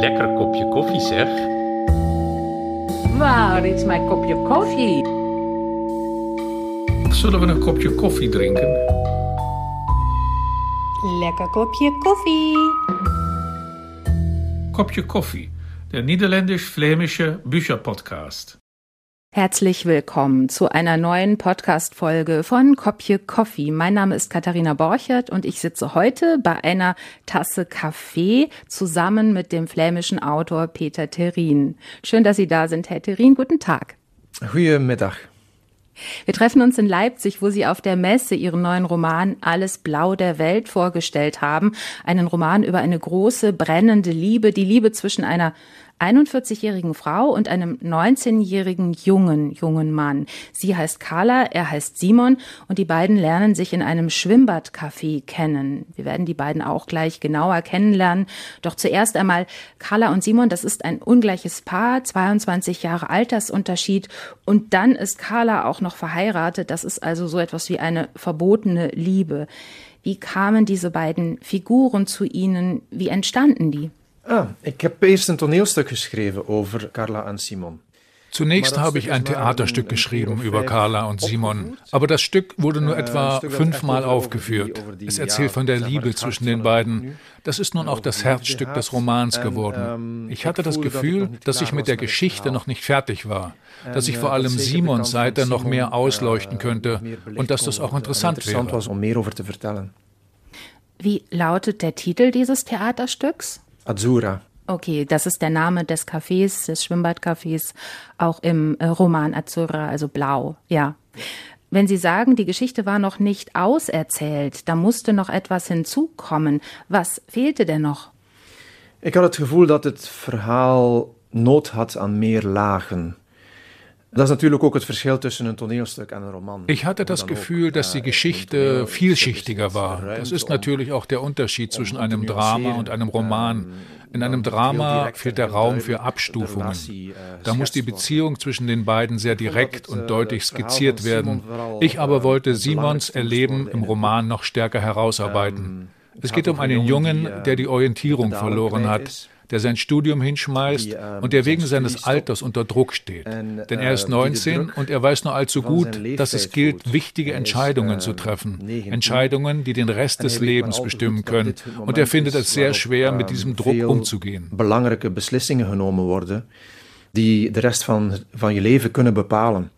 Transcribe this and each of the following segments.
Lekker kopje koffie zeg. Waar is mijn kopje koffie? Zullen we een kopje koffie drinken? Lekker kopje koffie. Kopje koffie, der niederländisch-flämische Bücherpodcast. Herzlich willkommen zu einer neuen Podcast-Folge von Kopje Coffee. Mein Name ist Katharina Borchert und ich sitze heute bei einer Tasse Kaffee zusammen mit dem flämischen Autor Peter Terin. Schön, dass Sie da sind, Herr Terin. Guten Tag. Goedemiddag. Wir treffen uns in Leipzig, wo Sie auf der Messe Ihren neuen Roman Alles Blau der Welt vorgestellt haben. Einen Roman über eine große, brennende Liebe, die Liebe zwischen einer 41-jährigen Frau und einem 19-jährigen jungen, jungen Mann. Sie heißt Carla, er heißt Simon und die beiden lernen sich in einem Schwimmbadcafé kennen. Wir werden die beiden auch gleich genauer kennenlernen. Doch zuerst einmal Carla und Simon, das ist ein ungleiches Paar, 22 Jahre Altersunterschied und dann ist Carla auch noch verheiratet. Das ist also so etwas wie eine verbotene Liebe. Wie kamen diese beiden Figuren zu Ihnen? Wie entstanden die? Ah, ik heb eerst een toneelstuk geschreven over Carla en Simon. Zunächst habe ich ein Theaterstück geschrieben über Carla und Simon, aber das Stück wurde nur etwa fünfmal aufgeführt. Es erzählt von der Liebe zwischen den beiden. Das ist nun auch das Herzstück des Romans geworden. Ich hatte das Gefühl, dass ich mit der Geschichte noch nicht fertig war, dass ich vor allem Simons Seite noch mehr ausleuchten könnte und dass das auch interessant wäre. Wie lautet der Titel dieses Theaterstücks? Azura. Okay, das ist der Name des Cafés, des Schwimmbadcafés, auch im äh, Roman Azura, also blau, ja. Wenn Sie sagen, die Geschichte war noch nicht auserzählt, da musste noch etwas hinzukommen. Was fehlte denn noch? Ich hatte das Gefühl, dass das verhaal Not hat an mehr Lagen. Das ist natürlich auch das Verschil zwischen einem Toneelstück und einem Roman. Ich hatte das Gefühl, dass die Geschichte vielschichtiger war. Das ist natürlich auch der Unterschied zwischen einem Drama und einem Roman. In einem Drama fehlt der Raum für Abstufungen. Da muss die Beziehung zwischen den beiden sehr direkt und deutlich skizziert werden. Ich aber wollte Simons Erleben im Roman noch stärker herausarbeiten. Es geht um einen Jungen, der die Orientierung verloren hat der sein Studium hinschmeißt und der wegen seines Alters unter Druck steht. Denn er ist 19 und er weiß nur allzu gut, dass es gilt, wichtige Entscheidungen zu treffen. Entscheidungen, die den Rest des Lebens bestimmen können. Und er findet es sehr schwer, mit diesem Druck umzugehen. Belangrijke beslissingen genomen worden, die de rest van, van je leven kunnen bepalen.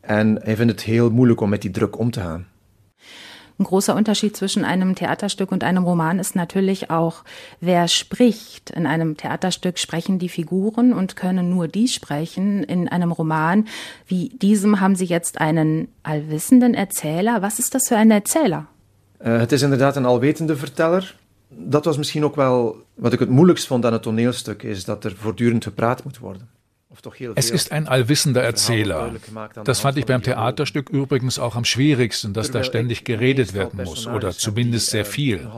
En hij vindt het heel moeilijk om met die druk om te gaan. Ein großer Unterschied zwischen einem Theaterstück und einem Roman ist natürlich auch, wer spricht. In einem Theaterstück sprechen die Figuren und können nur die sprechen. In einem Roman wie diesem haben Sie jetzt einen allwissenden Erzähler. Was ist das für ein Erzähler? Uh, het is inderdaad een alwetende verteller. Dat was misschien ook wel wat ik het moeilijkst vond aan het toneelstuk, is dat er voortdurend gepraat moet worden. Es ist ein allwissender Erzähler. Das fand ich beim Theaterstück übrigens auch am schwierigsten, dass da ständig geredet werden muss oder zumindest sehr viel.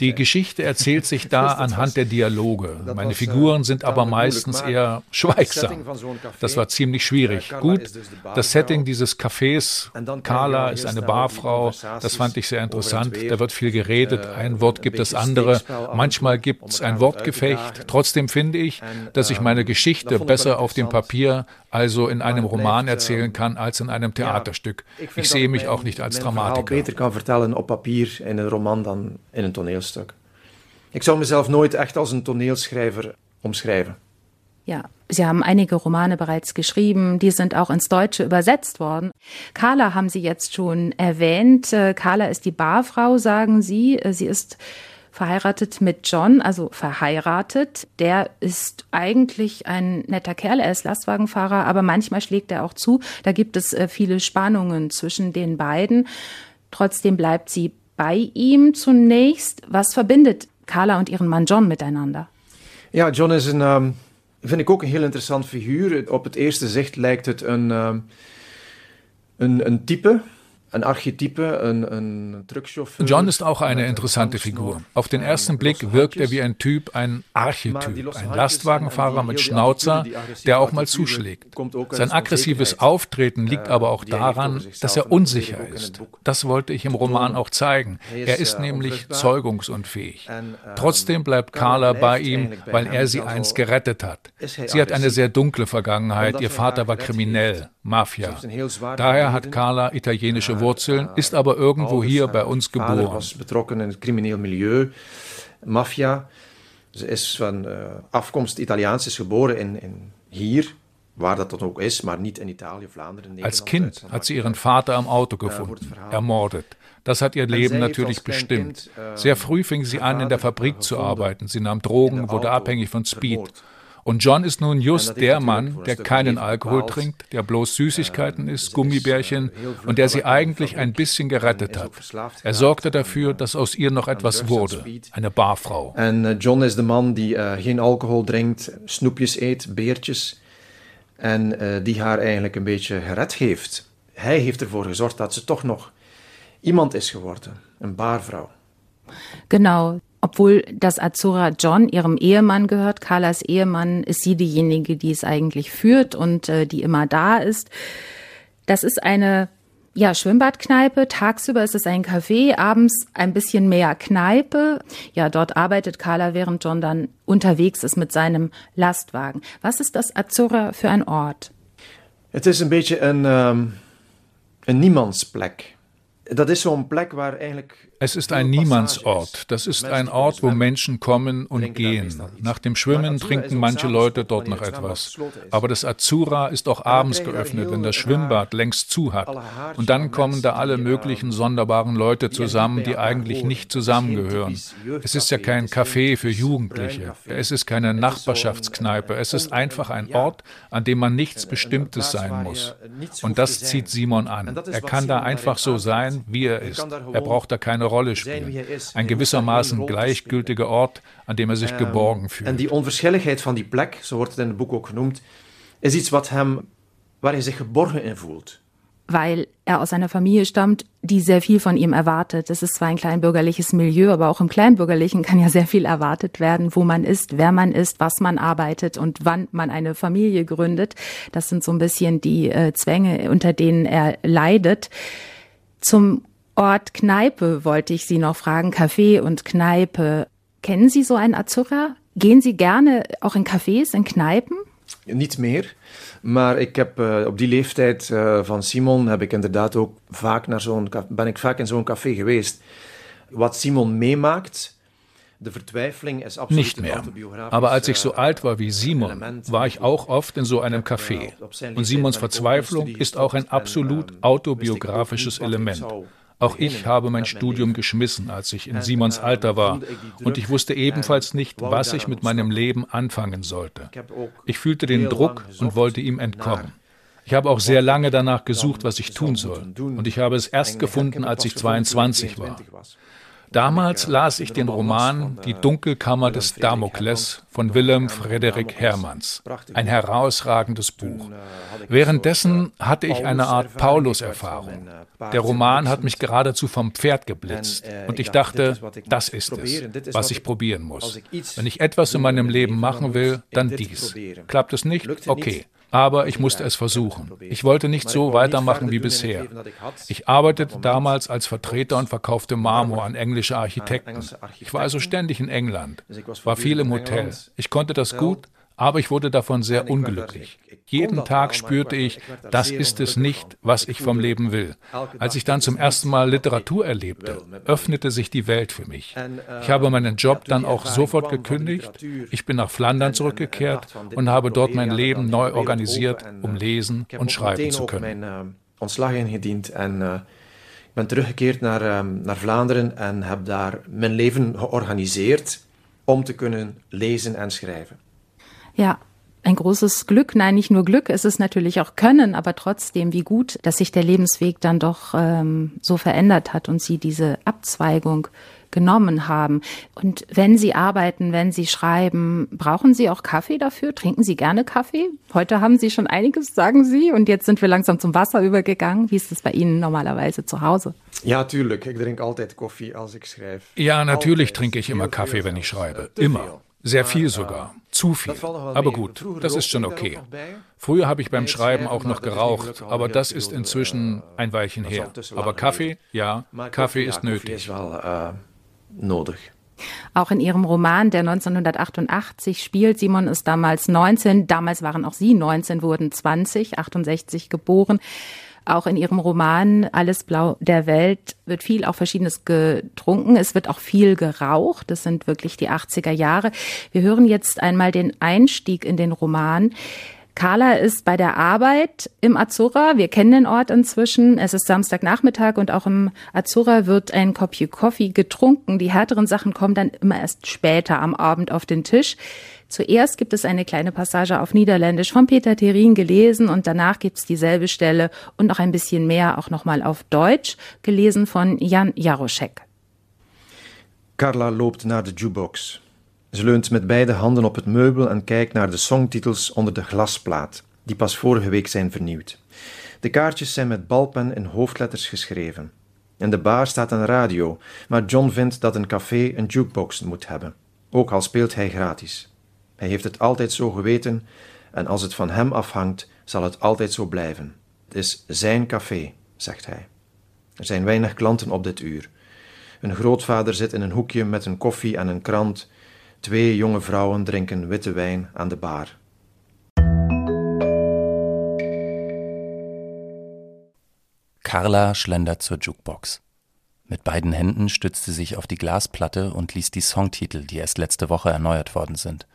Die Geschichte erzählt sich da anhand der Dialoge. Meine Figuren sind aber meistens eher schweigsam. Das war ziemlich schwierig. Gut, das Setting dieses Cafés, Carla ist eine Barfrau, das fand ich sehr interessant. Da wird viel geredet, ein Wort gibt das andere. Manchmal gibt es ein Wortgefecht. Trotzdem finde ich, dass ich meine Geschichte besser auf dem Papier, also in einem Roman erzählen kann, als in einem Theaterstück. Ich sehe mich auch nicht als Dramatiker. beter kan vertellen op papier in een roman dan in een toneelstuk. Ik zou mezelf nooit echt als een toneelschrijver omschrijven. Ja, Sie haben einige Romane bereits geschrieben, die sind auch ins Deutsche übersetzt worden. Carla haben Sie jetzt schon erwähnt. Äh, Carla ist die Barfrau, sagen Sie. Äh, sie ist verheiratet mit John, also verheiratet. Der ist eigentlich ein netter Kerl, er ist Lastwagenfahrer, aber manchmal schlägt er auch zu. Da gibt es äh, viele Spannungen zwischen den beiden. Trotzdem bleibt sie bei ihm zunächst. Was verbindet Carla und ihren Mann John miteinander? Ja, John is een, um, vind ik ook een heel interessant figuur. Op het eerste zicht lijkt het een, um, een, een type Ein Archetype, ein, ein Truckchauffeur. John ist auch eine interessante Figur. Auf den ersten Blick wirkt er wie ein Typ, ein Archetyp, ein Lastwagenfahrer mit Schnauzer, der auch mal zuschlägt. Sein aggressives Auftreten liegt aber auch daran, dass er unsicher ist. Das wollte ich im Roman auch zeigen. Er ist nämlich zeugungsunfähig. Trotzdem bleibt Carla bei ihm, weil er sie einst gerettet hat. Sie hat eine sehr dunkle Vergangenheit. Ihr Vater war kriminell, Mafia. Daher hat Carla italienische Wurzeln, ist aber irgendwo hier bei uns geboren. Betrokken in crimineel milieu, maffia. Ze is van uh, afkomst Italiaans, is geboren in, in hier, waar dat dan ook is, maar niet in Italië, Vlaanderen, Nederland. Als Kind hat sie ihren Vater am Auto gefunden, ermordet. Das hat ihr Leben natürlich bestimmt. Sehr früh fing sie an, in der Fabrik zu arbeiten. Sie nahm Drogen, wurde abhängig von Speed. Und John ist nun just der Mann, der keinen Alkohol trinkt, der bloß Süßigkeiten isst, Gummibärchen und der sie eigentlich ein bisschen gerettet hat. Er sorgte dafür, dass aus ihr noch etwas wurde, eine Barfrau. En John is de man die uh, geen alcohol drinkt, snoepjes eet, beertjes. En uh, die haar eigenlijk een beetje gered heeft. Hij heeft ervoor gezorgd dat ze toch nog iemand is geworden, een baarvrouw. Genau, obwohl das Azura John ihrem Ehemann gehört, Carlas Ehemann, ist sie diejenige, die es eigentlich führt und äh, die immer da ist. Das ist eine ja, Schwimmbadkneipe. Tagsüber ist es ein Café, abends ein bisschen mehr Kneipe. Ja, dort arbeitet Carla, während John dann unterwegs ist mit seinem Lastwagen. Was ist das Azura für ein Ort? Het is een beetje een, um, een niemandsplek. Dat is zo'n plek waar eigenlijk es ist ein Niemandsort. Das ist ein Ort, wo Menschen kommen und gehen. Nach dem Schwimmen trinken manche Leute dort noch etwas. Aber das Azura ist auch abends geöffnet, wenn das Schwimmbad längst zu hat. Und dann kommen da alle möglichen sonderbaren Leute zusammen, die eigentlich nicht zusammengehören. Es ist ja kein Café für Jugendliche. Es ist keine Nachbarschaftskneipe. Es ist einfach ein Ort, an dem man nichts Bestimmtes sein muss. Und das zieht Simon an. Er kann da einfach so sein, wie er ist. Er braucht da keine Rolle spielen. Ein gewissermaßen gleichgültiger Ort, an dem er sich geborgen fühlt. En die onverschilligheid van die plek, zo wordt het in het boek ook genoemd, is iets wat hem, waar hij zich geborgen in voelt. Weil er aus einer Familie stammt, die sehr viel von ihm erwartet. Es ist zwar ein kleinbürgerliches Milieu, aber auch im Kleinbürgerlichen kann ja sehr viel erwartet werden, wo man ist, wer man ist, was man arbeitet und wann man eine Familie gründet. Das sind so ein bisschen die äh, Zwänge, unter denen er leidet. Zum Ort Kneipe wollte ich Sie noch fragen, Café und Kneipe. Kennen Sie so ein Azura? Gehen Sie gerne auch in Cafés, in Kneipen? Niet meer. Maar ik heb uh, op die leeftijd uh, van Simon heb ik inderdaad ook vaak naar zo'n ben ik vaak in zo'n café geweest. Wat Simon meemaakt, Nicht mehr. Aber als ich so alt war wie Simon, war ich auch oft in so einem Café. Und Simons Verzweiflung ist auch ein absolut autobiografisches Element. Auch ich habe mein Studium geschmissen, als ich in Simons Alter war, und ich wusste ebenfalls nicht, was ich mit meinem Leben anfangen sollte. Ich fühlte den Druck und wollte ihm entkommen. Ich habe auch sehr lange danach gesucht, was ich tun soll, und ich habe es erst gefunden, als ich 22 war. Damals las ich den Roman Die Dunkelkammer des Damokles von Willem Frederik Hermanns. Ein herausragendes Buch. Währenddessen hatte ich eine Art Paulus-Erfahrung. Der Roman hat mich geradezu vom Pferd geblitzt. Und ich dachte, das ist es, was ich probieren muss. Wenn ich etwas in meinem Leben machen will, dann dies. Klappt es nicht? Okay. Aber ich musste es versuchen. Ich wollte nicht so weitermachen wie bisher. Ich arbeitete damals als Vertreter und verkaufte Marmor an englische Architekten. Ich war also ständig in England, war viel im Hotel. Ich konnte das gut, aber ich wurde davon sehr unglücklich. Jeden Tag spürte ich, das ist es nicht, was ich vom Leben will. Als ich dann zum ersten Mal Literatur erlebte, öffnete sich die Welt für mich. Ich habe meinen Job dann auch sofort gekündigt. Ich bin nach Flandern zurückgekehrt und habe dort mein Leben neu organisiert, um lesen und schreiben zu können. Ontslag ingediend en uh, ik ben teruggekeerd naar, um, naar Vlaanderen en heb daar mijn leven georganiseerd om te kunnen lezen en schrijven. Ja, ein großes Glück, nein, nicht nur Glück, es ist natürlich auch Können, aber trotzdem, wie gut, dass sich der Lebensweg dann doch ähm, so verändert hat und sie diese Abzweigung genommen haben. Und wenn Sie arbeiten, wenn Sie schreiben, brauchen Sie auch Kaffee dafür? Trinken Sie gerne Kaffee? Heute haben Sie schon einiges, sagen Sie, und jetzt sind wir langsam zum Wasser übergegangen. Wie ist es bei Ihnen normalerweise zu Hause? Ja, tuurlijk. Ik drink altijd koffie als ik schrijf. Ja, natürlich trinke ich immer Kaffee, wenn ich schreibe. Immer. Sehr viel sogar. Zu viel. Aber gut, das ist schon okay. Früher habe ich beim Schreiben auch noch geraucht, aber das ist inzwischen ein Weilchen her. Aber Kaffee, ja, Kaffee ist nötig. nodig. Auch in ihrem Roman, der 1988 spielt, Simon ist damals 19, damals waren auch Sie 19, wurden 20, 68 geboren. Auch in ihrem Roman Alles Blau der Welt wird viel auch Verschiedenes getrunken. Es wird auch viel geraucht. Das sind wirklich die 80er Jahre. Wir hören jetzt einmal den Einstieg in den Roman. Carla ist bei der Arbeit im Azura. Wir kennen den Ort inzwischen. Es ist Samstagnachmittag und auch im Azura wird ein Kopje Kaffee getrunken. Die härteren Sachen kommen dann immer erst später am Abend auf den Tisch. Zuerst gibt es eine kleine Passage auf Niederländisch von Peter Terin gelesen und danach gibt es dieselbe Stelle und noch ein bisschen mehr auch nochmal auf Deutsch gelesen von Jan Jaroszek. Carla loopt naar de jukebox. Ze leunt met beide handen op het meubel en kijkt naar de songtitels onder de glasplaat, die pas vorige week zijn vernieuwd. De kaartjes zijn met balpen in hoofdletters geschreven. In de bar staat een radio, maar John vindt dat een café een jukebox moet hebben, ook al speelt hij gratis. Hij heeft het altijd zo geweten en als het van hem afhangt, zal het altijd zo blijven. Het is zijn café, zegt hij. Er zijn weinig klanten op dit uur. Een grootvader zit in een hoekje met een koffie en een krant Twee jonge vrouwen drinken witte wijn aan de bar. Carla schlendert zur Jukebox. Mit beiden Händen stützt sie sich auf die Glasplatte und liest die Songtitel, die erst letzte Woche erneuert worden sind.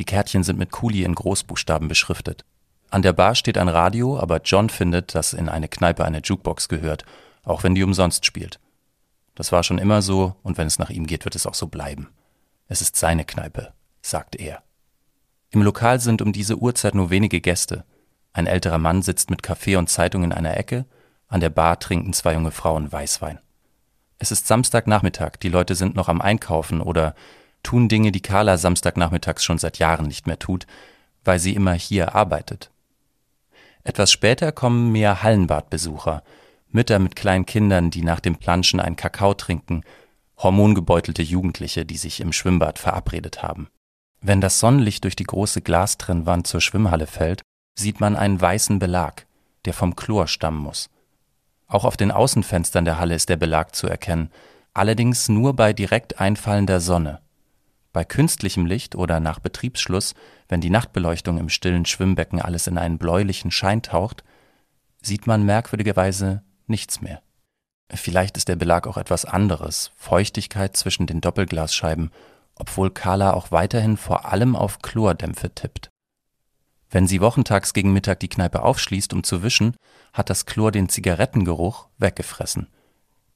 Die Kärtchen sind mit Kuli in Großbuchstaben beschriftet. An der Bar steht ein Radio, aber John findet, dass in eine Kneipe eine Jukebox gehört, auch wenn die umsonst spielt. Das war schon immer so und wenn es nach ihm geht, wird es auch so bleiben. Es ist seine Kneipe, sagt er. Im Lokal sind um diese Uhrzeit nur wenige Gäste. Ein älterer Mann sitzt mit Kaffee und Zeitung in einer Ecke, an der Bar trinken zwei junge Frauen Weißwein. Es ist Samstagnachmittag, die Leute sind noch am Einkaufen oder tun Dinge, die Carla Samstagnachmittags schon seit Jahren nicht mehr tut, weil sie immer hier arbeitet. Etwas später kommen mehr Hallenbadbesucher, Mütter mit kleinen Kindern, die nach dem Planschen einen Kakao trinken hormongebeutelte Jugendliche, die sich im Schwimmbad verabredet haben. Wenn das Sonnenlicht durch die große Glastrennwand zur Schwimmhalle fällt, sieht man einen weißen Belag, der vom Chlor stammen muss. Auch auf den Außenfenstern der Halle ist der Belag zu erkennen, allerdings nur bei direkt einfallender Sonne. Bei künstlichem Licht oder nach Betriebsschluss, wenn die Nachtbeleuchtung im stillen Schwimmbecken alles in einen bläulichen Schein taucht, sieht man merkwürdigerweise nichts mehr. Vielleicht ist der Belag auch etwas anderes, Feuchtigkeit zwischen den Doppelglasscheiben, obwohl Carla auch weiterhin vor allem auf Chlordämpfe tippt. Wenn sie wochentags gegen Mittag die Kneipe aufschließt, um zu wischen, hat das Chlor den Zigarettengeruch weggefressen.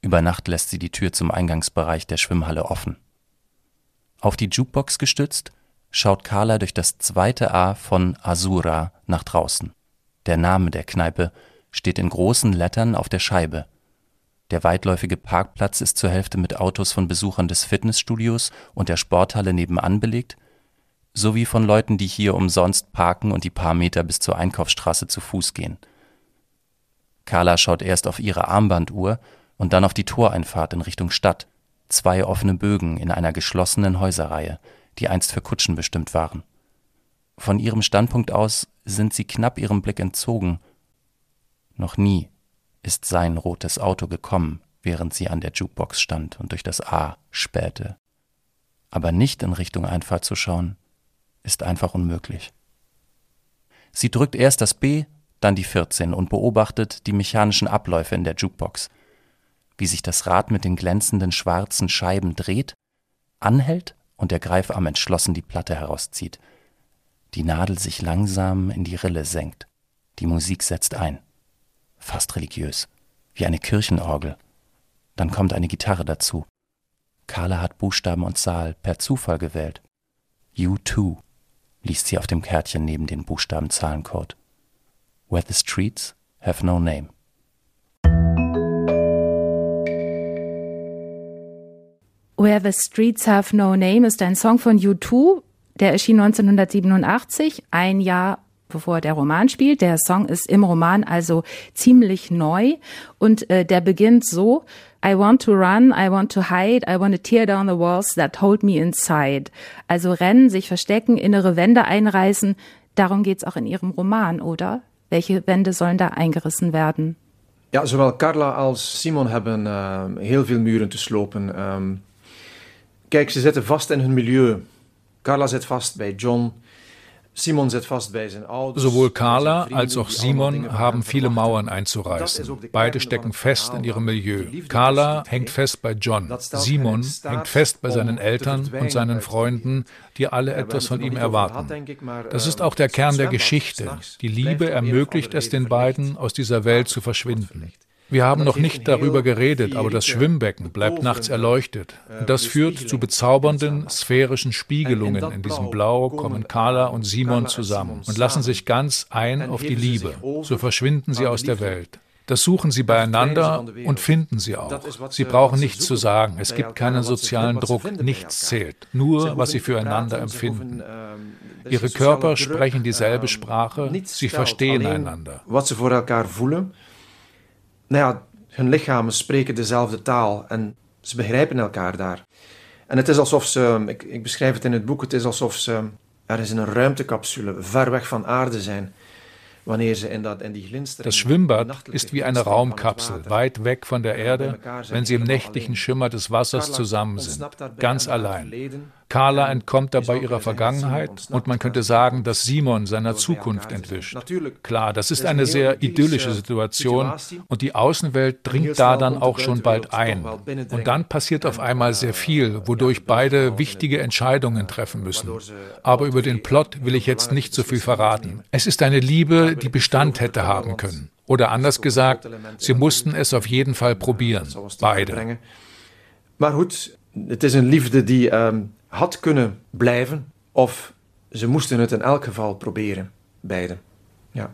Über Nacht lässt sie die Tür zum Eingangsbereich der Schwimmhalle offen. Auf die Jukebox gestützt, schaut Carla durch das zweite A von Azura nach draußen. Der Name der Kneipe steht in großen Lettern auf der Scheibe. Der weitläufige Parkplatz ist zur Hälfte mit Autos von Besuchern des Fitnessstudios und der Sporthalle nebenan belegt, sowie von Leuten, die hier umsonst parken und die paar Meter bis zur Einkaufsstraße zu Fuß gehen. Carla schaut erst auf ihre Armbanduhr und dann auf die Toreinfahrt in Richtung Stadt, zwei offene Bögen in einer geschlossenen Häuserreihe, die einst für Kutschen bestimmt waren. Von ihrem Standpunkt aus sind sie knapp ihrem Blick entzogen. Noch nie ist sein rotes Auto gekommen, während sie an der Jukebox stand und durch das A spähte. Aber nicht in Richtung Einfahrt zu schauen, ist einfach unmöglich. Sie drückt erst das B, dann die 14 und beobachtet die mechanischen Abläufe in der Jukebox. Wie sich das Rad mit den glänzenden schwarzen Scheiben dreht, anhält und der Greifarm entschlossen die Platte herauszieht. Die Nadel sich langsam in die Rille senkt. Die Musik setzt ein fast religiös, wie eine Kirchenorgel. Dann kommt eine Gitarre dazu. Carla hat Buchstaben und Zahl per Zufall gewählt. You too. liest sie auf dem Kärtchen neben den Buchstaben Zahlencode. Where the streets have no name. Where the Streets Have No Name ist ein Song von U2, der erschien 1987, ein Jahr bevor der Roman spielt. Der Song ist im Roman also ziemlich neu und äh, der beginnt so, I want to run, I want to hide, I want to tear down the walls that hold me inside. Also rennen, sich verstecken, innere Wände einreißen. Darum geht's auch in Ihrem Roman, oder? Welche Wände sollen da eingerissen werden? Ja, zowel Carla als Simon hebben uh, heel veel muren te slopen. Um, kijk, ze zitten vast in hun milieu. Carla zit vast bij John. Simon sitzt fast bei seinen Ouders. Sowohl Carla als auch Simon haben viele Mauern einzureißen. Beide stecken fest in ihrem Milieu. Carla hängt fest bei John. Simon hängt fest bei seinen Eltern und seinen Freunden, die alle etwas von ihm erwarten. Das ist auch der Kern der Geschichte. Die Liebe ermöglicht es den beiden, aus dieser Welt zu verschwinden. Wir haben noch nicht darüber geredet, aber das Schwimmbecken bleibt nachts erleuchtet. Und das führt zu bezaubernden sphärischen Spiegelungen. In diesem Blau kommen Carla und Simon zusammen und lassen sich ganz ein auf die Liebe. So verschwinden sie aus der Welt. Das suchen sie beieinander und finden sie auch. Sie brauchen nichts zu sagen. Es gibt keinen sozialen Druck. Nichts zählt. Nur, was sie füreinander empfinden. Ihre Körper sprechen dieselbe Sprache. Sie verstehen einander. Was sie vor elkaar voelen nou ja, hun lichamen spreken dezelfde taal en ze begrijpen elkaar daar. En het is alsof ze, ik, ik beschrijf het in het boek, het is alsof ze ergens in een ruimtecapsule ver weg van aarde zijn. Das Schwimmbad ist wie eine Raumkapsel, weit weg von der Erde, wenn sie im nächtlichen Schimmer des Wassers zusammen sind, ganz allein. Carla entkommt dabei ihrer Vergangenheit und man könnte sagen, dass Simon seiner Zukunft entwischt. Klar, das ist eine sehr idyllische Situation und die Außenwelt dringt da dann auch schon bald ein. Und dann passiert auf einmal sehr viel, wodurch beide wichtige Entscheidungen treffen müssen. Aber über den Plot will ich jetzt nicht so viel verraten. Es ist eine Liebe, die Bestand hätte haben können. Oder anders gesagt, sie mussten es auf jeden Fall probieren. Beide. Maar goed, het is een liefde die um, had kunnen blijven, of ze moesten het in elk geval proberen, beide. Ja.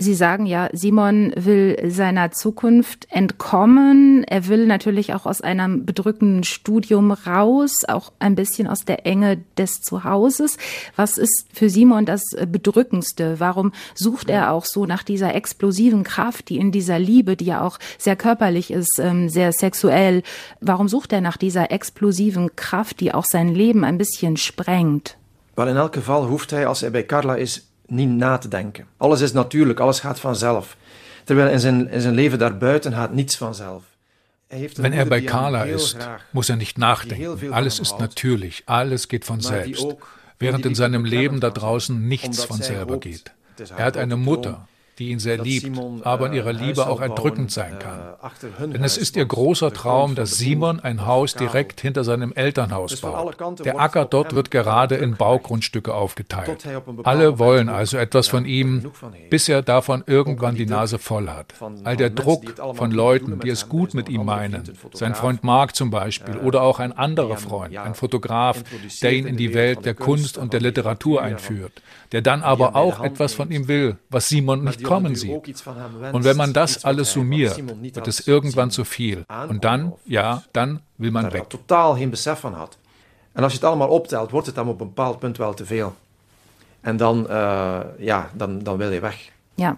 Sie sagen ja, Simon will seiner Zukunft entkommen. Er will natürlich auch aus einem bedrückenden Studium raus, auch ein bisschen aus der Enge des Zuhauses. Was ist für Simon das Bedrückendste? Warum sucht er auch so nach dieser explosiven Kraft, die in dieser Liebe, die ja auch sehr körperlich ist, ähm, sehr sexuell, warum sucht er nach dieser explosiven Kraft, die auch sein Leben ein bisschen sprengt? Weil in elk geval hoeft hij, als er bij Carla is, niet na te denken. Alles is natuurlijk, alles gaat vanzelf. Terwijl in zijn, in zijn leven daarbuiten gaat niets vanzelf. Wenn er bei Carla ist, muss er nicht nachdenken. Alles ist natürlich, alles geht von selbst. Während in seinem Leben da draußen nichts von selber geht. Er hat eine Mutter, die ihn sehr liebt, aber in ihrer Liebe auch erdrückend sein kann. Denn es ist ihr großer Traum, dass Simon ein Haus direkt hinter seinem Elternhaus baut. Der Acker dort wird gerade in Baugrundstücke aufgeteilt. Alle wollen also etwas von ihm, bis er davon irgendwann die Nase voll hat. All der Druck von Leuten, die es gut mit ihm meinen, sein Freund Mark zum Beispiel oder auch ein anderer Freund, ein Fotograf, der ihn in die Welt der Kunst und der Literatur einführt, der dann aber auch etwas von ihm will, was Simon nicht kommen sieht. Und wenn man das alles summiert, wird es irgendwann zu viel. Und dann, ja, dann will man weg. totaal geen besef van had. En als je het allemaal optelt, wordt het dan op een bepaald punt wel te veel. En dan, uh, ja, dan, dan wil je weg. Ja.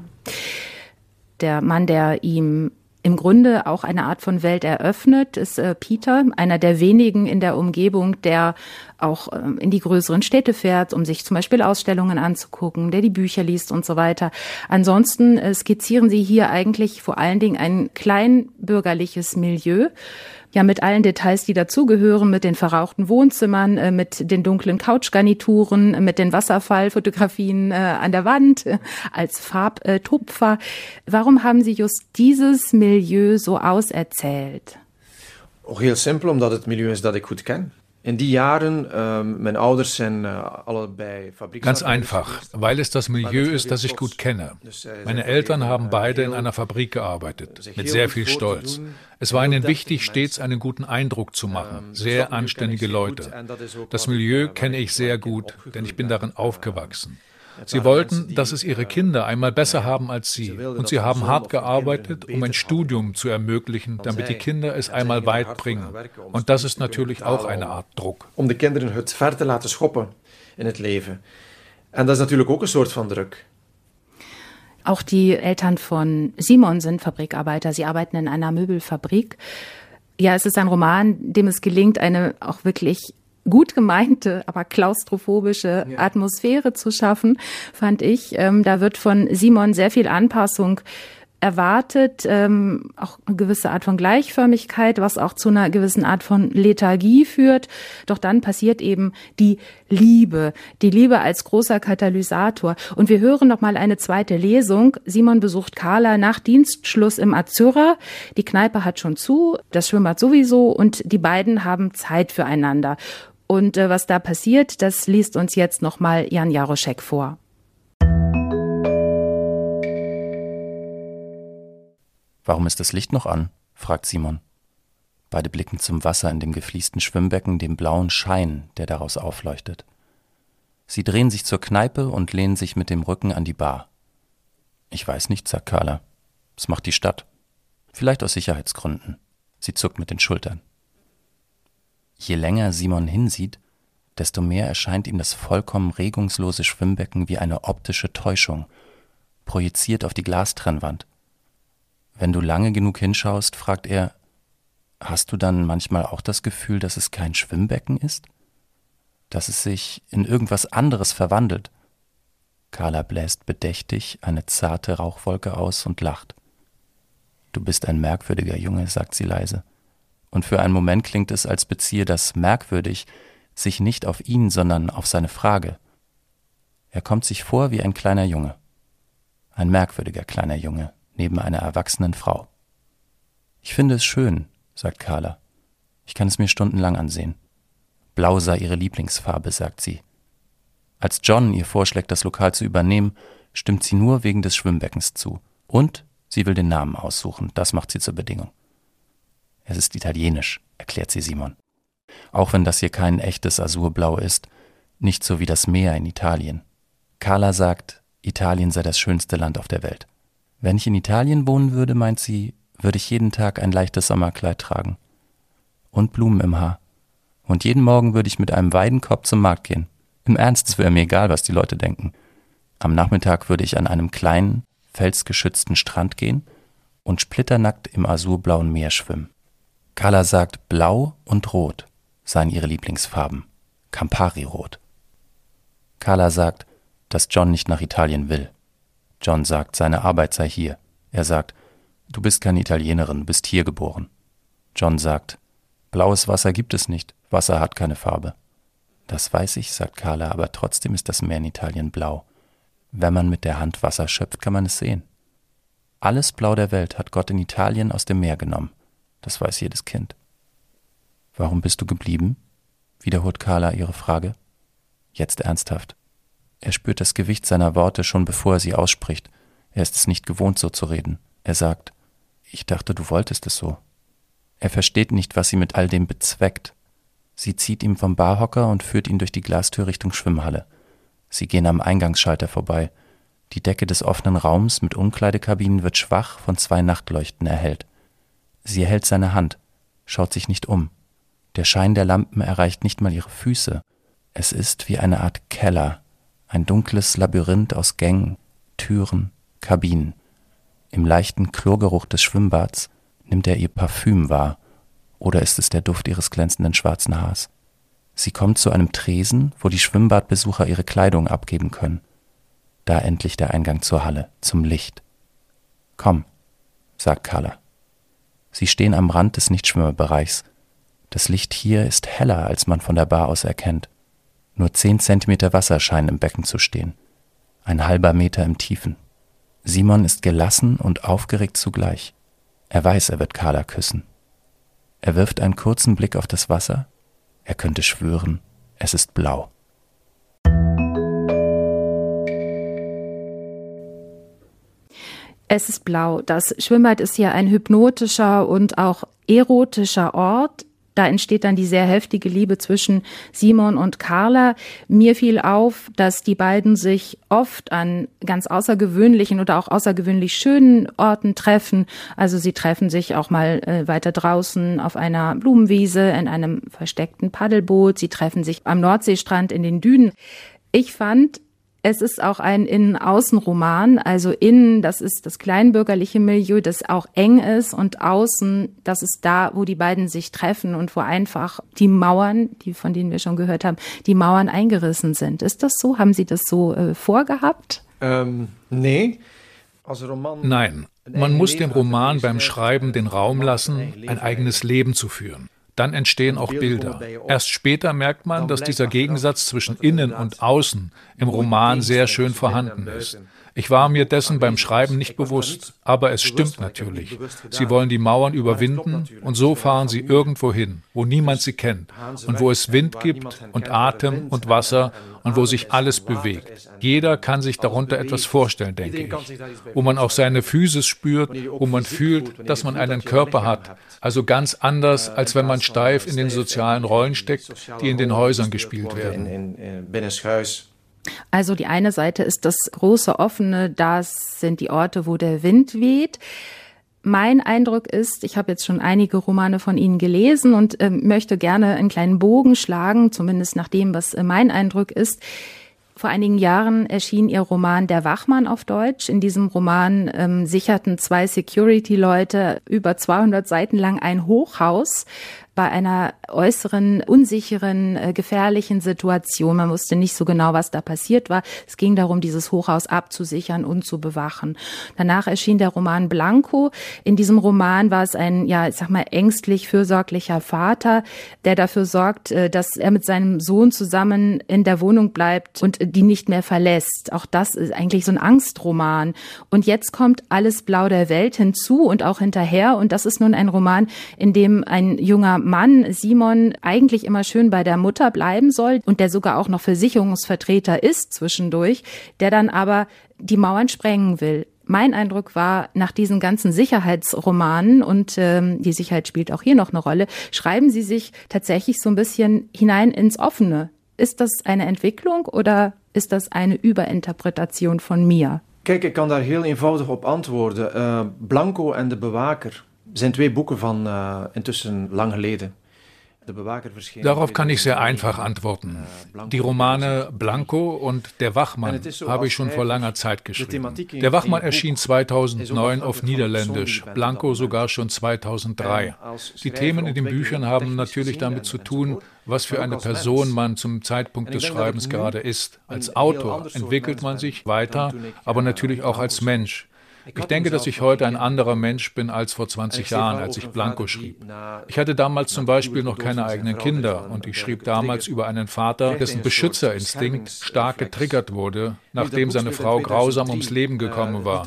Der Mann, der ihm im Grunde auch eine Art von Welt eröffnet, ist äh, Peter, einer der wenigen in der Umgebung, der auch ähm, in die größeren Städte fährt, um sich zum Beispiel Ausstellungen anzugucken, der die Bücher liest und so weiter. Ansonsten äh, skizzieren Sie hier eigentlich vor allen Dingen ein kleinbürgerliches Milieu ja mit allen Details, die dazugehören, mit den verrauchten Wohnzimmern, äh, mit den dunklen Couchgarnituren, mit den Wasserfallfotografien äh, an der Wand äh, als Farbtupfer. Warum haben Sie just dieses Milieu so auserzählt? Auch heel simpel, omdat het milieu is dat ik goed ken. In die Jahren, ähm, meine Ouders sind äh, alle bei Ganz einfach, weil es das Milieu ist, das ich gut kenne. Meine Eltern haben beide in einer Fabrik gearbeitet, mit sehr viel Stolz. Es war ihnen wichtig, stets einen guten Eindruck zu machen, sehr anständige Leute. Das Milieu kenne ich sehr gut, denn ich bin darin aufgewachsen. Sie wollten, dass es ihre Kinder einmal besser haben als sie. Und sie haben hart gearbeitet, um ein Studium zu ermöglichen, damit die Kinder es einmal weit bringen. Und das ist natürlich auch eine Art Druck. Um de kinderen het ver te laten schoppen in het leven. En dat is natuurlijk ook een soort van druk. Auch die Eltern von Simon sind Fabrikarbeiter. Sie arbeiten in einer Möbelfabrik. Ja, es ist ein Roman, dem es gelingt, eine auch wirklich gut gemeinte, aber klaustrophobische ja. Atmosphäre zu schaffen, fand ich. Ähm, da wird von Simon sehr viel Anpassung erwartet, ähm, auch eine gewisse Art von Gleichförmigkeit, was auch zu einer gewissen Art von Lethargie führt. Doch dann passiert eben die Liebe, die Liebe als großer Katalysator. Und wir hören noch mal eine zweite Lesung. Simon besucht Carla nach Dienstschluss im Azzurra. Die Kneipe hat schon zu, das Schwimmbad sowieso und die beiden haben Zeit füreinander. Und äh, was da passiert, das liest uns jetzt nochmal Jan Jaroszek vor. Warum ist das Licht noch an? fragt Simon. Beide blicken zum Wasser in dem gefliesten Schwimmbecken, dem blauen Schein, der daraus aufleuchtet. Sie drehen sich zur Kneipe und lehnen sich mit dem Rücken an die Bar. Ich weiß nicht, sagt Carla. Das macht die Stadt. Vielleicht aus Sicherheitsgründen. Sie zuckt mit den Schultern. Je länger Simon hinsieht, desto mehr erscheint ihm das vollkommen regungslose Schwimmbecken wie eine optische Täuschung, projiziert auf die Glastrennwand. Wenn du lange genug hinschaust, fragt er, hast du dann manchmal auch das Gefühl, dass es kein Schwimmbecken ist? Dass es sich in irgendwas anderes verwandelt? Carla bläst bedächtig eine zarte Rauchwolke aus und lacht. Du bist ein merkwürdiger Junge, sagt sie leise und für einen Moment klingt es, als beziehe das merkwürdig sich nicht auf ihn, sondern auf seine Frage. Er kommt sich vor wie ein kleiner Junge. Ein merkwürdiger kleiner Junge neben einer erwachsenen Frau. Ich finde es schön, sagt Carla. Ich kann es mir stundenlang ansehen. Blau sei ihre Lieblingsfarbe, sagt sie. Als John ihr vorschlägt, das Lokal zu übernehmen, stimmt sie nur wegen des Schwimmbeckens zu. Und sie will den Namen aussuchen, das macht sie zur Bedingung. Es ist italienisch, erklärt sie Simon. Auch wenn das hier kein echtes Azurblau ist, nicht so wie das Meer in Italien. Carla sagt, Italien sei das schönste Land auf der Welt. Wenn ich in Italien wohnen würde, meint sie, würde ich jeden Tag ein leichtes Sommerkleid tragen. Und Blumen im Haar. Und jeden Morgen würde ich mit einem Weidenkorb zum Markt gehen. Im Ernst, es wäre mir egal, was die Leute denken. Am Nachmittag würde ich an einem kleinen, felsgeschützten Strand gehen und splitternackt im azurblauen Meer schwimmen. Carla sagt, blau und rot seien ihre Lieblingsfarben. Campari-Rot. Carla sagt, dass John nicht nach Italien will. John sagt, seine Arbeit sei hier. Er sagt, du bist keine Italienerin, bist hier geboren. John sagt, blaues Wasser gibt es nicht, Wasser hat keine Farbe. Das weiß ich, sagt Carla, aber trotzdem ist das Meer in Italien blau. Wenn man mit der Hand Wasser schöpft, kann man es sehen. Alles Blau der Welt hat Gott in Italien aus dem Meer genommen. Das weiß jedes Kind. Warum bist du geblieben? wiederholt Carla ihre Frage. Jetzt ernsthaft. Er spürt das Gewicht seiner Worte schon bevor er sie ausspricht. Er ist es nicht gewohnt, so zu reden. Er sagt, ich dachte, du wolltest es so. Er versteht nicht, was sie mit all dem bezweckt. Sie zieht ihm vom Barhocker und führt ihn durch die Glastür Richtung Schwimmhalle. Sie gehen am Eingangsschalter vorbei. Die Decke des offenen Raums mit Umkleidekabinen wird schwach von zwei Nachtleuchten erhellt. Sie erhält seine Hand, schaut sich nicht um. Der Schein der Lampen erreicht nicht mal ihre Füße. Es ist wie eine Art Keller, ein dunkles Labyrinth aus Gängen, Türen, Kabinen. Im leichten Chlorgeruch des Schwimmbads nimmt er ihr Parfüm wahr, oder ist es der Duft ihres glänzenden schwarzen Haars? Sie kommt zu einem Tresen, wo die Schwimmbadbesucher ihre Kleidung abgeben können. Da endlich der Eingang zur Halle, zum Licht. Komm, sagt Carla. Sie stehen am Rand des Nichtschwimmerbereichs. Das Licht hier ist heller, als man von der Bar aus erkennt. Nur zehn Zentimeter Wasser scheinen im Becken zu stehen. Ein halber Meter im Tiefen. Simon ist gelassen und aufgeregt zugleich. Er weiß, er wird Carla küssen. Er wirft einen kurzen Blick auf das Wasser. Er könnte schwören, es ist blau. Es ist blau. Das Schwimmbad ist hier ein hypnotischer und auch erotischer Ort. Da entsteht dann die sehr heftige Liebe zwischen Simon und Carla. Mir fiel auf, dass die beiden sich oft an ganz außergewöhnlichen oder auch außergewöhnlich schönen Orten treffen. Also sie treffen sich auch mal äh, weiter draußen auf einer Blumenwiese, in einem versteckten Paddelboot. Sie treffen sich am Nordseestrand in den Dünen. Ich fand, es ist auch ein Innen-Außen-Roman. Also innen, das ist das kleinbürgerliche Milieu, das auch eng ist und außen, das ist da, wo die beiden sich treffen und wo einfach die Mauern, die von denen wir schon gehört haben, die Mauern eingerissen sind. Ist das so? Haben Sie das so äh, vorgehabt? Ähm, nee. Also Roman Nein, man muss dem Roman beim Schreiben den Raum lassen, ein eigenes Leben zu führen. Dann entstehen auch Bilder. Erst später merkt man, dass dieser Gegensatz zwischen innen und außen im Roman sehr schön vorhanden ist. Ich war mir dessen beim Schreiben nicht bewusst, aber es stimmt natürlich. Sie wollen die Mauern überwinden und so fahren sie irgendwo hin, wo niemand sie kennt und wo es Wind gibt und Atem und Wasser und wo sich alles bewegt. Jeder kann sich darunter etwas vorstellen, denke ich. Wo man auch seine Physis spürt, wo man fühlt, dass man einen Körper hat. Also ganz anders, als wenn man steif in den sozialen Rollen steckt, die in den Häusern gespielt werden. Also die eine Seite ist das große offene, das sind die Orte, wo der Wind weht. Mein Eindruck ist, ich habe jetzt schon einige Romane von Ihnen gelesen und äh, möchte gerne einen kleinen Bogen schlagen, zumindest nach dem, was äh, mein Eindruck ist. Vor einigen Jahren erschien ihr Roman Der Wachmann auf Deutsch. In diesem Roman ähm, sicherten zwei Security-Leute über 200 Seiten lang ein Hochhaus bei einer äußeren, unsicheren, äh, gefährlichen Situation. Man wusste nicht so genau, was da passiert war. Es ging darum, dieses Hochhaus abzusichern und zu bewachen. Danach erschien der Roman Blanco. In diesem Roman war es ein, ja, ich sag mal, ängstlich fürsorglicher Vater, der dafür sorgt, äh, dass er mit seinem Sohn zusammen in der Wohnung bleibt und die nicht mehr verlässt. Auch das ist eigentlich so ein Angstroman. Und jetzt kommt alles Blau der Welt hinzu und auch hinterher. Und das ist nun ein Roman, in dem ein junger Mann Simon eigentlich immer schön bei der Mutter bleiben soll und der sogar auch noch Versicherungsvertreter ist zwischendurch, der dann aber die Mauern sprengen will. Mein Eindruck war, nach diesen ganzen Sicherheitsromanen, und ähm, die Sicherheit spielt auch hier noch eine Rolle, schreiben sie sich tatsächlich so ein bisschen hinein ins Offene. Ist das eine Entwicklung oder ist das eine Überinterpretation von mir? Kijk, ik kan daar heel eenvoudig op antwoorden. Uh, Blanco en de bewaker zijn twee boeken van uh, intussen lang geleden. Darauf kann ich sehr einfach antworten. Die Romane Blanco und Der Wachmann habe ich schon vor langer Zeit geschrieben. Der Wachmann erschien 2009 auf Niederländisch, Blanco sogar schon 2003. Die Themen in den Büchern haben natürlich damit zu tun, was für eine Person man zum Zeitpunkt des Schreibens gerade ist. Als Autor entwickelt man sich weiter, aber natürlich auch als Mensch. Ich denke, dass ich heute ein anderer Mensch bin als vor 20 Jahren, als ich Blanco schrieb. Ich hatte damals zum Beispiel noch keine eigenen Kinder und ich schrieb damals über einen Vater, dessen Beschützerinstinkt stark getriggert wurde, nachdem seine Frau grausam ums Leben gekommen war.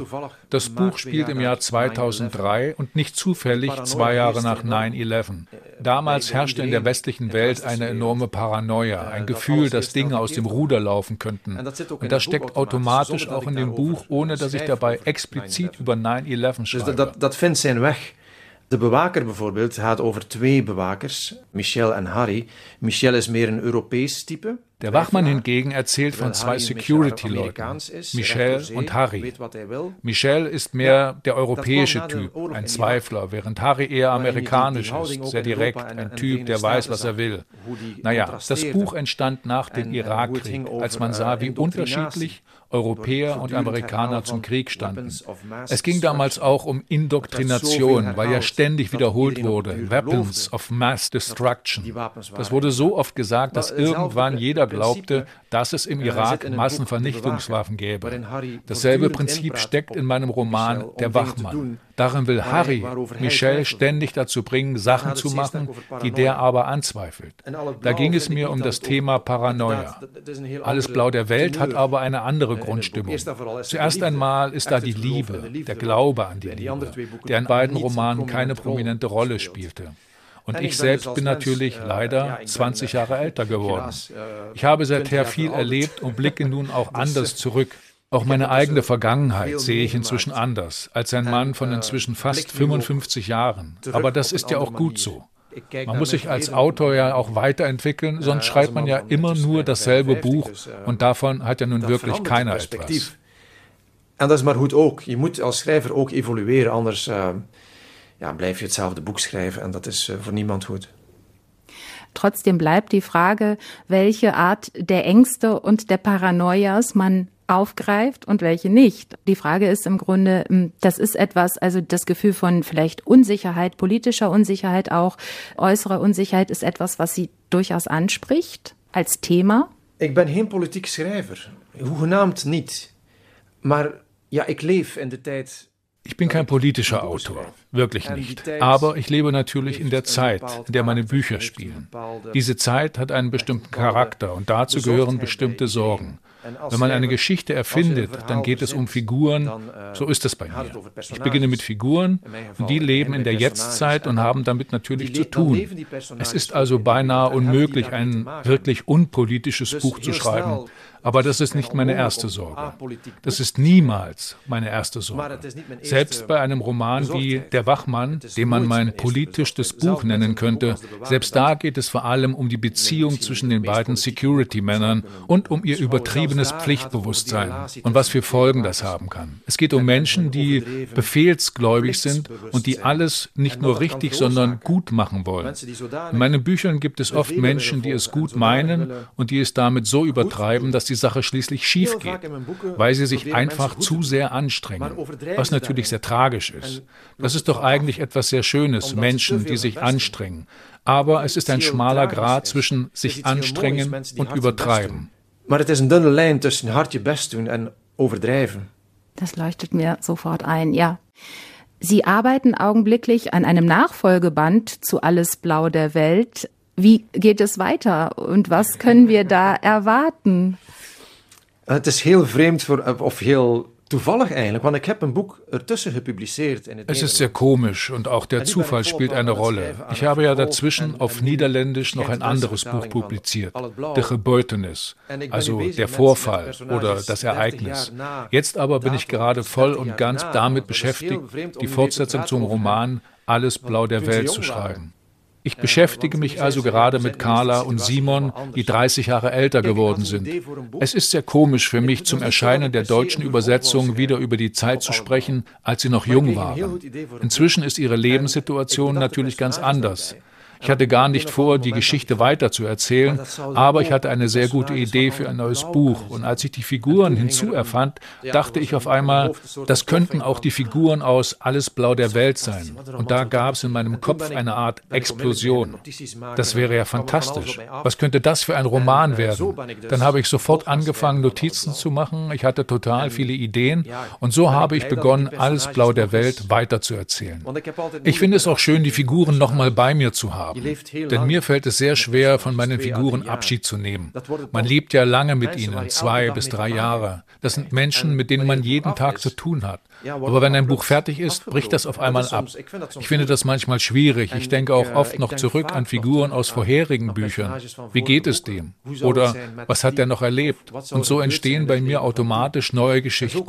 Das Buch spielt im Jahr 2003 und nicht zufällig zwei Jahre nach 9-11. Damals herrschte in der westlichen Welt eine enorme Paranoia, ein Gefühl, dass Dinge aus dem Ruder laufen könnten. Und das steckt automatisch auch in dem Buch, ohne dass ich dabei explizit über 9-11 schreibe. dat vindt zijn weg. De bewaker bijvoorbeeld gaat over twee bewakers, Michel en Harry. Michel is meer een Europees type. Der Wachmann hingegen erzählt von zwei Security-Leuten, Michel und Harry. Michel ist mehr der europäische Typ, ein Zweifler, während Harry eher amerikanisch ist, sehr direkt, ein Typ, der weiß, was er will. Naja, das Buch entstand nach dem Irakkrieg, als man sah, wie unterschiedlich Europäer und Amerikaner zum Krieg standen. Es ging damals auch um Indoktrination, weil ja ständig wiederholt wurde, Weapons of Mass Destruction. Das wurde so oft gesagt, dass irgendwann jeder glaubte, dass es im Irak Massenvernichtungswaffen gäbe. Dasselbe Prinzip steckt in meinem Roman Der Wachmann. Darin will Harry Michel ständig dazu bringen, Sachen zu machen, die der aber anzweifelt. Da ging es mir um das Thema Paranoia. Alles Blau der Welt hat aber eine andere Grundstimmung. Zuerst einmal ist da die Liebe, der Glaube an die Liebe, der in beiden Romanen keine prominente Rolle spielte. Und ich selbst bin natürlich leider 20 Jahre älter geworden. Ich habe seither viel erlebt und blicke nun auch anders zurück. Auch meine eigene Vergangenheit sehe ich inzwischen anders, als ein Mann von inzwischen fast 55 Jahren. Aber das ist ja auch gut so. Man muss sich als Autor ja auch weiterentwickeln, sonst schreibt man ja immer nur dasselbe Buch und davon hat ja nun wirklich keiner etwas. En dat is maar goed ook. Je moet als schrijver ook evolueren, anders uh, ja, blijf je hetzelfde boek schrijven en dat is uh, voor niemand goed. Trotzdem bleibt die Frage, welche Art der Ängste und der Paranoias man aufgreift und welche nicht. Die Frage ist im Grunde, hm, das ist etwas, also das Gefühl von vielleicht Unsicherheit, politischer Unsicherheit auch, äußerer Unsicherheit ist etwas, was Sie durchaus anspricht als Thema. Ich bin geen politiek schrijver, hoegenaamd niet. Maar ja, ik leef in de tijd ich bin kein politischer Autor, wirklich nicht. Aber ich lebe natürlich in der Zeit, in der meine Bücher spielen. Diese Zeit hat einen bestimmten Charakter und dazu gehören bestimmte Sorgen. Wenn man eine Geschichte erfindet, dann geht es um Figuren. So ist es bei mir. Ich beginne mit Figuren und die leben in der Jetztzeit und haben damit natürlich zu tun. Es ist also beinahe unmöglich, ein wirklich unpolitisches Buch zu schreiben. Aber das ist nicht meine erste Sorge. Das ist niemals meine erste Sorge. Selbst bei einem Roman wie Der Wachmann, den man mein politischtes Buch nennen könnte, selbst da geht es vor allem um die Beziehung zwischen den beiden Security-Männern und um ihr übertriebenes Pflichtbewusstsein und was für Folgen das haben kann. Es geht um Menschen, die befehlsgläubig sind und die alles nicht nur richtig, sondern gut machen wollen. In meinen Büchern gibt es oft Menschen, die es gut meinen und die es damit so übertreiben, dass die Sache schließlich schief geht, weil sie sich einfach zu sehr anstrengen, was natürlich sehr tragisch ist. Das ist doch eigentlich etwas sehr Schönes, Menschen, die sich anstrengen. Aber es ist ein schmaler Grad zwischen sich anstrengen und übertreiben. Maar het is een dunne lijn tussen hard je best doen en overdrijven. Das leuchtet mir sofort ein, ja. Sie arbeiten augenblicklich an einem Nachfolgeband zu Alles Blau der Welt. Wie geht es weiter und was können wir da erwarten? Het is heel vreemd voor, of heel toevallig eigenlijk, want ik heb een Buch ertussen gepubliceerd. In es ist sehr komisch und auch der Zufall spielt eine Rolle. Ich habe ja dazwischen auf Niederländisch noch ein anderes Buch publiziert, De Gebeurtenis, also der Vorfall oder das Ereignis. Jetzt aber bin ich gerade voll und ganz damit beschäftigt, die Fortsetzung zum Roman Alles Blau der Welt zu schreiben. Ich beschäftige mich also gerade mit Carla und Simon, die 30 Jahre älter geworden sind. Es ist sehr komisch für mich, zum Erscheinen der deutschen Übersetzung wieder über die Zeit zu sprechen, als sie noch jung waren. Inzwischen ist ihre Lebenssituation natürlich ganz anders. Ich hatte gar nicht vor, die Geschichte weiterzuerzählen, aber ich hatte eine sehr gute Idee für ein neues Buch. Und als ich die Figuren hinzuerfand, dachte ich auf einmal, das könnten auch die Figuren aus Alles Blau der Welt sein. Und da gab es in meinem Kopf eine Art Explosion. Das wäre ja fantastisch. Was könnte das für ein Roman werden? Dann habe ich sofort angefangen, Notizen zu machen. Ich hatte total viele Ideen. Und so habe ich begonnen, Alles Blau der Welt weiterzuerzählen. Ich finde es auch schön, die Figuren nochmal bei mir zu haben haben. Denn mir fällt es sehr schwer, von meinen Figuren Abschied zu nehmen. Man lebt ja lange mit ihnen, zwei bis drei Jahre. Das sind Menschen, mit denen man jeden Tag zu tun hat. Aber wenn ein Buch fertig ist, bricht das auf einmal ab. Ich finde das manchmal schwierig. Ich denke auch oft noch zurück an Figuren aus vorherigen Büchern. Wie geht es dem? Oder was hat er noch erlebt? Und so entstehen bei mir automatisch neue Geschichten.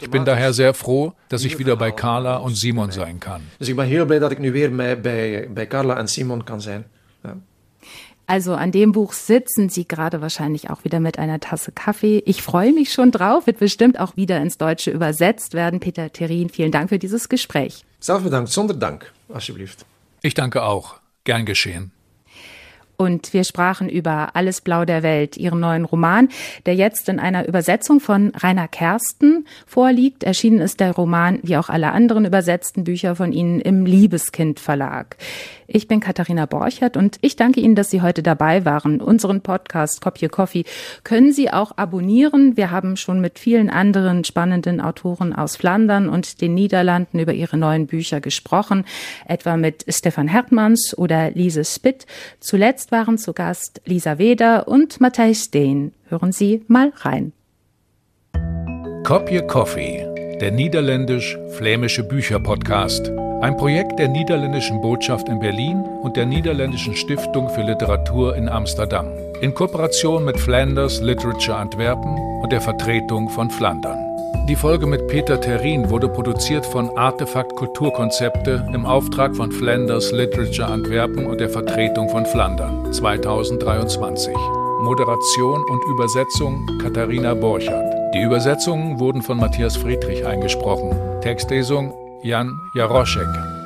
Ich bin daher sehr froh, dass ich wieder bei Carla und Simon sein kann. Dus ik ben heel blij dat ik nu weer bij, bij Carla en Simon kan zijn. Ja. Also an dem Buch sitzen Sie gerade wahrscheinlich auch wieder mit einer Tasse Kaffee. Ich freue mich schon drauf, wird bestimmt auch wieder ins Deutsche übersetzt werden. Peter Terin, vielen Dank für dieses Gespräch. Selbst bedankt, sonder Dank, alsjeblieft. Ich danke auch. Gern geschehen. Und wir sprachen über Alles Blau der Welt, ihren neuen Roman, der jetzt in einer Übersetzung von Rainer Kersten vorliegt. Erschienen ist der Roman, wie auch alle anderen übersetzten Bücher von Ihnen, im Liebeskind Verlag. Ich bin Katharina Borchert und ich danke Ihnen, dass Sie heute dabei waren. Unseren Podcast Kopje Coffee können Sie auch abonnieren. Wir haben schon mit vielen anderen spannenden Autoren aus Flandern und den Niederlanden über ihre neuen Bücher gesprochen, etwa mit Stefan Hertmanns oder Lise Spitt. Zuletzt waren zu Gast Lisa Weder und Matthijs Steen. Hören Sie mal rein. Kopje Coffee, der niederländisch-flämische Bücherpodcast Ein Projekt der niederländischen Botschaft in Berlin und der Niederländischen Stiftung für Literatur in Amsterdam. In Kooperation mit Flanders Literature Antwerpen und der Vertretung von Flandern. Die Folge mit Peter Terrin wurde produziert von Artefakt Kulturkonzepte im Auftrag von Flanders Literature Antwerpen und der Vertretung von Flandern 2023. Moderation und Übersetzung Katharina Borchardt. Die Übersetzungen wurden von Matthias Friedrich eingesprochen. Textlesung Jan Jaroszek.